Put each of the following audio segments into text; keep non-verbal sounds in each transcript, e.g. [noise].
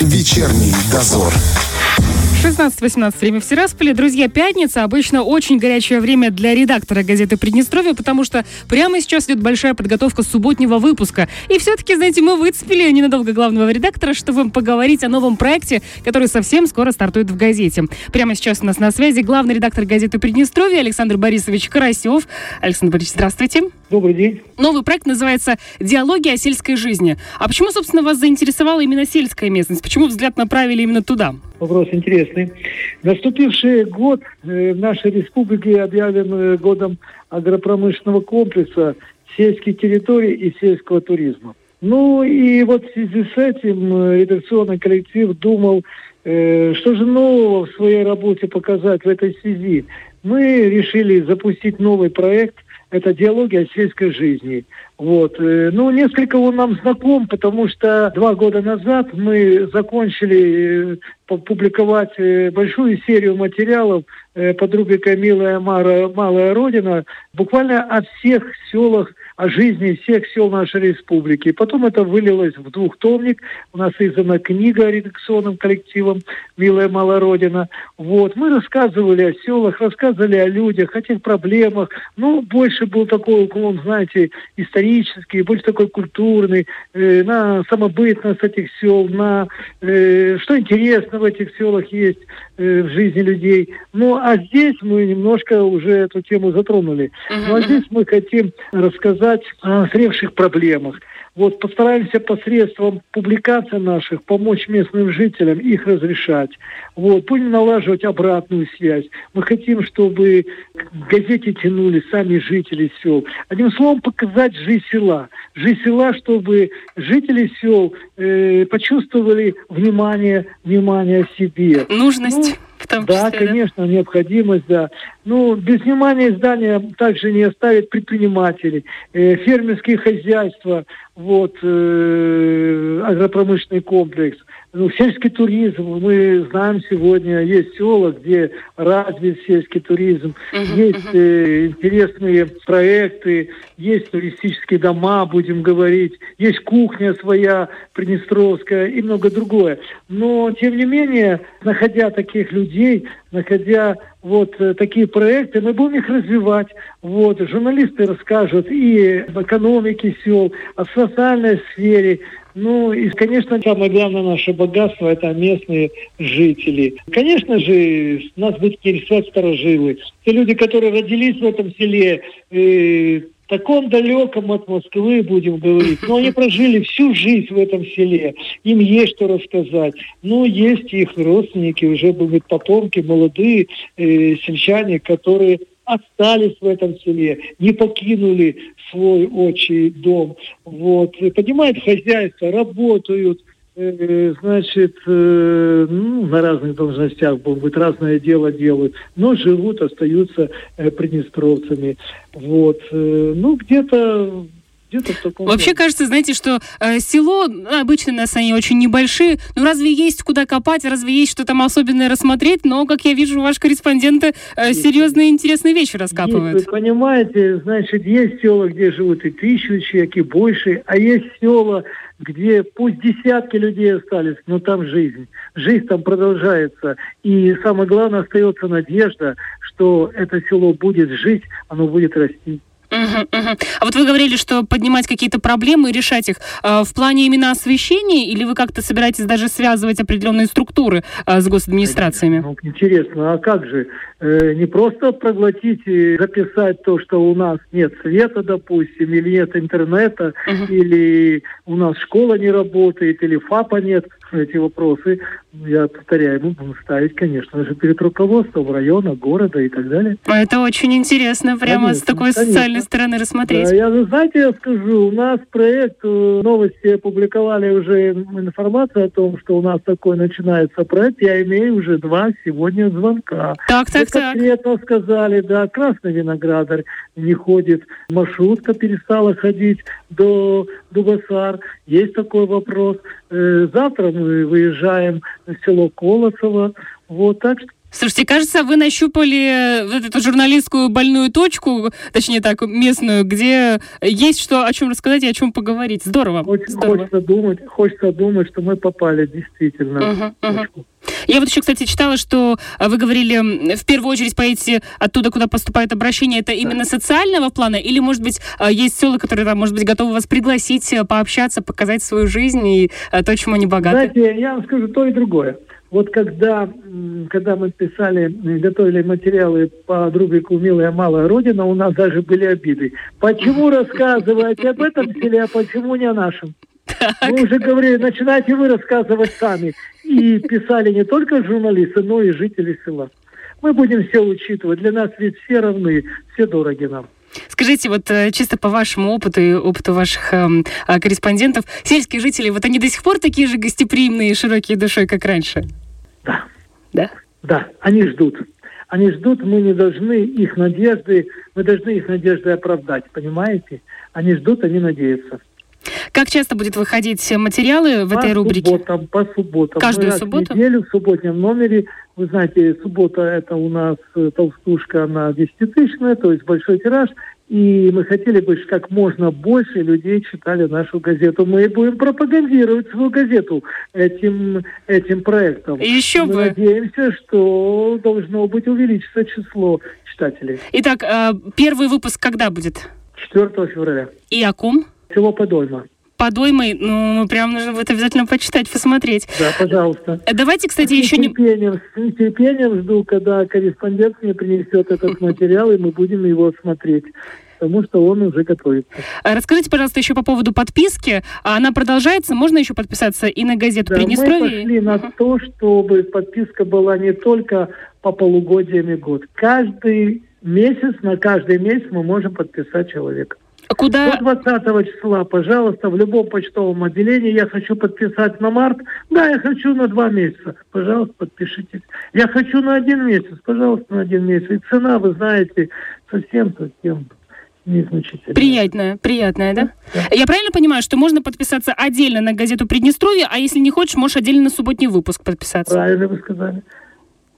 Вечерний дозор. 16-18 время в Тирасполе. Друзья, пятница обычно очень горячее время для редактора газеты «Приднестровье», потому что прямо сейчас идет большая подготовка субботнего выпуска. И все-таки, знаете, мы выцепили ненадолго главного редактора, чтобы поговорить о новом проекте, который совсем скоро стартует в газете. Прямо сейчас у нас на связи главный редактор газеты «Приднестровье» Александр Борисович Карасев. Александр Борисович, здравствуйте. Добрый день. Новый проект называется «Диалоги о сельской жизни». А почему, собственно, вас заинтересовала именно сельская местность? Почему взгляд направили именно туда? Вопрос интересный. Наступивший год э, в нашей республике объявлен э, годом агропромышленного комплекса сельских территорий и сельского туризма. Ну и вот в связи с этим э, редакционный коллектив думал, что же нового в своей работе показать в этой связи. Мы решили запустить новый проект это диалоги о сельской жизни. Вот. Э, ну, несколько он нам знаком, потому что два года назад мы закончили э, публиковать э, большую серию материалов под рубрикой «Милая Мара, Малая Родина» буквально о всех селах о жизни всех сел нашей республики. Потом это вылилось в двухтомник. У нас издана книга редакционным коллективом «Милая малая родина». Вот. Мы рассказывали о селах, рассказывали о людях, о тех проблемах. Ну, больше был такой уклон, знаете, исторический, больше такой культурный, э, на самобытность этих сел, на э, что интересно в этих селах есть э, в жизни людей. Ну, а здесь мы немножко уже эту тему затронули. Ну, а здесь мы хотим рассказать о зревших проблемах. Вот постараемся посредством публикаций наших помочь местным жителям их разрешать. Вот будем налаживать обратную связь. Мы хотим, чтобы к газете тянули сами жители сел. Одним словом, показать жизнь села. Жизнь села, чтобы жители сел э, почувствовали внимание, внимание себе. Нужность. Ну, в том да, числе, конечно, да? необходимость, да. Ну, без внимания здания также не оставят предприниматели, э, фермерские хозяйства, вот, э, агропромышленный комплекс – ну, сельский туризм, мы знаем сегодня, есть села, где развит сельский туризм, uh-huh, есть э, интересные проекты, есть туристические дома, будем говорить, есть кухня своя приднестровская и много другое. Но, тем не менее, находя таких людей, находя вот э, такие проекты, мы будем их развивать. Вот, журналисты расскажут и об экономике сел, о социальной сфере, ну, и, конечно, самое главное наше богатство – это местные жители. Конечно же, нас будут интересовать старожилы. Те люди, которые родились в этом селе, э, таком далеком от Москвы, будем говорить. Но они прожили всю жизнь в этом селе. Им есть что рассказать. Ну, есть их родственники, уже будут потомки, молодые э, сельчане, которые остались в этом селе, не покинули свой отчий дом. Вот. Поднимают хозяйство, работают, значит, э, ну, на разных должностях, будем быть, разное дело делают, но живут, остаются э, приднестровцами. Вот. Ну, где-то где-то в таком Вообще кажется, знаете, что э, село, ну, обычно у нас они очень небольшие, но разве есть куда копать, разве есть что там особенное рассмотреть? Но, как я вижу, ваш корреспондент э, серьезные интересные вещи раскапывает. Есть, вы понимаете, значит, есть села, где живут и тысячи человек, и больше, а есть села, где пусть десятки людей остались, но там жизнь. Жизнь там продолжается. И самое главное, остается надежда, что это село будет жить, оно будет расти. Угу, угу. А вот вы говорили, что поднимать какие-то проблемы и решать их э, в плане именно освещения, или вы как-то собираетесь даже связывать определенные структуры э, с госадминистрациями? Ну, интересно, а как же? Э, не просто проглотить и записать то, что у нас нет света, допустим, или нет интернета, угу. или у нас школа не работает, или ФАПа нет. Эти вопросы, я повторяю, будем ставить, конечно же, перед руководством района, города и так далее. Это очень интересно, прямо конечно, с такой конечно. социальной стороны рассмотреть. Да, я, знаете, я скажу, у нас проект, э, новости опубликовали уже информацию о том, что у нас такой начинается проект. Я имею уже два сегодня звонка. Так, так, так. Конкретно сказали, да, Красный Виноградарь не ходит, маршрутка перестала ходить до Дугасар. Есть такой вопрос. Э, завтра мы выезжаем в село Колосово. Вот так что Слушайте, кажется, вы нащупали вот эту журналистскую больную точку, точнее так, местную, где есть что о чем рассказать и о чем поговорить. Здорово. Очень Здорово. хочется думать, хочется думать, что мы попали действительно мгм. точку. Я вот еще, кстати, читала, что а, вы говорили, в первую очередь поедете оттуда, куда поступает обращение, это именно социального плана, или, может быть, а, есть села, которые, там, может быть, готовы вас пригласить, э, пообщаться, показать свою жизнь и то, чему они богаты? Знаете, я вам скажу то и другое. Вот когда, когда мы писали, м, готовили материалы по рубрику «Милая малая родина», у нас даже были обиды. Почему рассказываете об этом селе, а почему не о нашем? Мы уже говорили, начинайте вы рассказывать сами. И писали не только журналисты, но и жители села. Мы будем все учитывать. Для нас ведь все равны, все дороги нам. Скажите, вот э, чисто по вашему опыту и опыту ваших эм, а, корреспондентов, сельские жители, вот они до сих пор такие же гостеприимные и широкие душой, как раньше? Да. Да? Да, они ждут. Они ждут, мы не должны их надежды, мы должны их надежды оправдать, понимаете? Они ждут, они надеются. Как часто будет выходить материалы в этой по рубрике? субботам, по субботам. Каждую Мы субботу? В неделю в субботнем номере. Вы знаете, суббота это у нас э, толстушка, она десятитысячная, то есть большой тираж. И мы хотели бы, как можно больше людей читали нашу газету. Мы будем пропагандировать свою газету этим, этим проектом. Еще мы бы. надеемся, что должно быть увеличиться число читателей. Итак, э, первый выпуск когда будет? 4 февраля. И о ком? Село Подольма. Подоймой, ну, прям нужно будет обязательно почитать, посмотреть. Да, пожалуйста. Э, Давайте, кстати, с еще не... с нетерпением жду, когда корреспондент мне принесет этот [laughs] материал, и мы будем его смотреть. Потому что он уже готовится. Э, Расскажите, пожалуйста, еще по поводу подписки. А Она продолжается? Можно еще подписаться и на газету Да, мы Приднестровье? пошли на то, чтобы подписка была не только по полугодиям и год. Каждый месяц, на каждый месяц мы можем подписать человека. А Куда... До 20 числа, пожалуйста, в любом почтовом отделении я хочу подписать на март. Да, я хочу на два месяца. Пожалуйста, подпишитесь. Я хочу на один месяц. Пожалуйста, на один месяц. И цена, вы знаете, совсем-совсем незначительная. Приятная, приятная, да? Да. Я правильно понимаю, что можно подписаться отдельно на газету Приднестровье, а если не хочешь, можешь отдельно на субботний выпуск подписаться? Правильно вы сказали.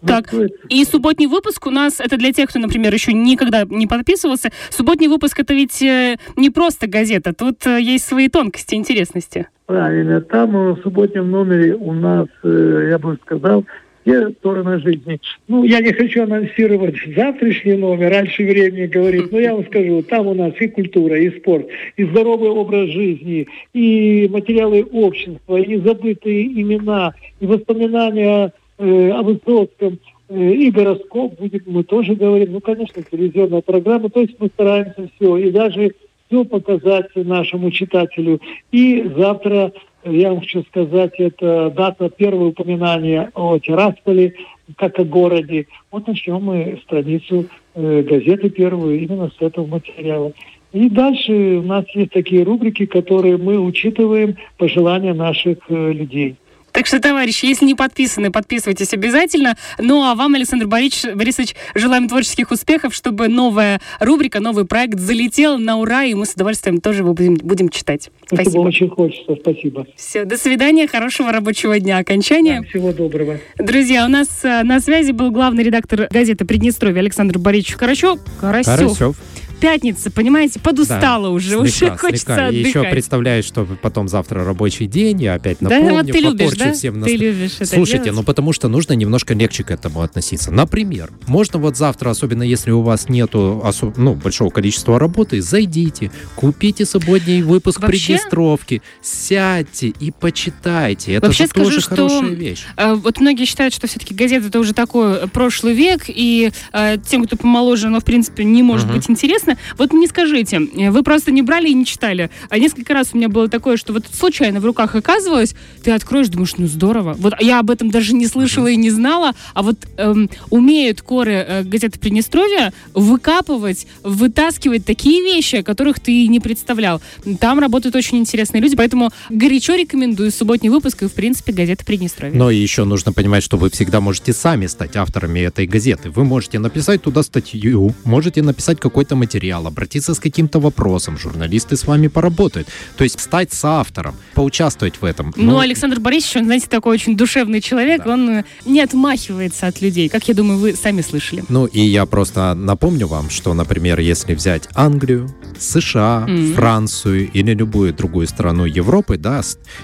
Так. И субботний выпуск у нас, это для тех, кто, например, еще никогда не подписывался, субботний выпуск это ведь э, не просто газета, тут э, есть свои тонкости, интересности. Правильно. Там э, в субботнем номере у нас, я бы сказал, все стороны жизни. Ну, я не хочу анонсировать завтрашний номер, раньше времени говорить, но я вам скажу, там у нас и культура, и спорт, и здоровый образ жизни, и материалы общества, и забытые имена, и воспоминания э, о Высоцком, э, и гороскоп будет, мы тоже говорим, ну, конечно, телевизионная программа, то есть мы стараемся все, и даже все показать нашему читателю. И завтра, я вам хочу сказать, это дата первого упоминания о Тирасполе, как о городе. Вот начнем мы страницу э, газеты первую именно с этого материала. И дальше у нас есть такие рубрики, которые мы учитываем пожелания наших э, людей. Так что, товарищи, если не подписаны, подписывайтесь обязательно. Ну а вам, Александр Борисович, Борисович, желаем творческих успехов, чтобы новая рубрика, новый проект залетел на ура, и мы с удовольствием тоже его будем, будем читать. Спасибо. Спасибо. очень хочется. Спасибо. Все, до свидания, хорошего рабочего дня. Окончание. Всего доброго. Друзья, у нас э, на связи был главный редактор газеты «Приднестровье» Александр Борисович Карачев. Карасев. Карасев. Пятница, понимаете, подустала уже, уже Слегка, хочется слегка. И еще отдыхать. представляешь, что потом завтра рабочий день, я опять да, напомню, вот ты любишь, да? всем Ты настроение. любишь это Слушайте, делать. ну потому что нужно немножко легче к этому относиться. Например, можно вот завтра, особенно если у вас нету осо- ну, большого количества работы, зайдите, купите субботний выпуск Вообще- Приднестровки, сядьте и почитайте. Это Вообще же скажу, тоже что- хорошая вещь. А, Вот многие считают, что все-таки газета это уже такой э, прошлый век, и э, тем, кто помоложе, оно, в принципе, не может Мгм. быть интересно. Вот мне скажите, э, вы просто не брали и не читали. А несколько раз у меня было такое, что вот случайно в руках оказывалось, ты откроешь, думаешь, ну здорово. Вот я об этом даже не слышала и не знала, а вот эм, умеют коры э, газеты Приднестровья выкапывать, вытаскивать такие вещи, о которых ты не представлял. Там работают очень интересные люди, поэтому горячо рекомендую субботний выпуск и, в принципе, газета Приднестровья. Но еще нужно понимать, что вы всегда можете сами стать авторами этой газеты. Вы можете написать туда статью, можете написать какой-то материал, сериал, обратиться с каким-то вопросом, журналисты с вами поработают. То есть стать соавтором, поучаствовать в этом. Ну, ну Александр Борисович, он, знаете, такой очень душевный человек, да. он э, не отмахивается от людей, как я думаю, вы сами слышали. Ну и я просто напомню вам, что, например, если взять Англию, США, mm-hmm. Францию или любую другую страну Европы, да,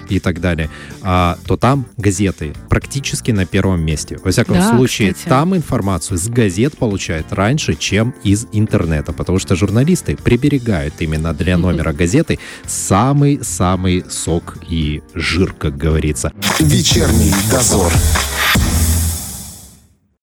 и так далее, а, то там газеты практически на первом месте. Во всяком да, случае, кстати. там информацию с газет получают раньше, чем из интернета, потому что журналисты приберегают именно для номера газеты самый-самый сок и жир, как говорится. Вечерний дозор.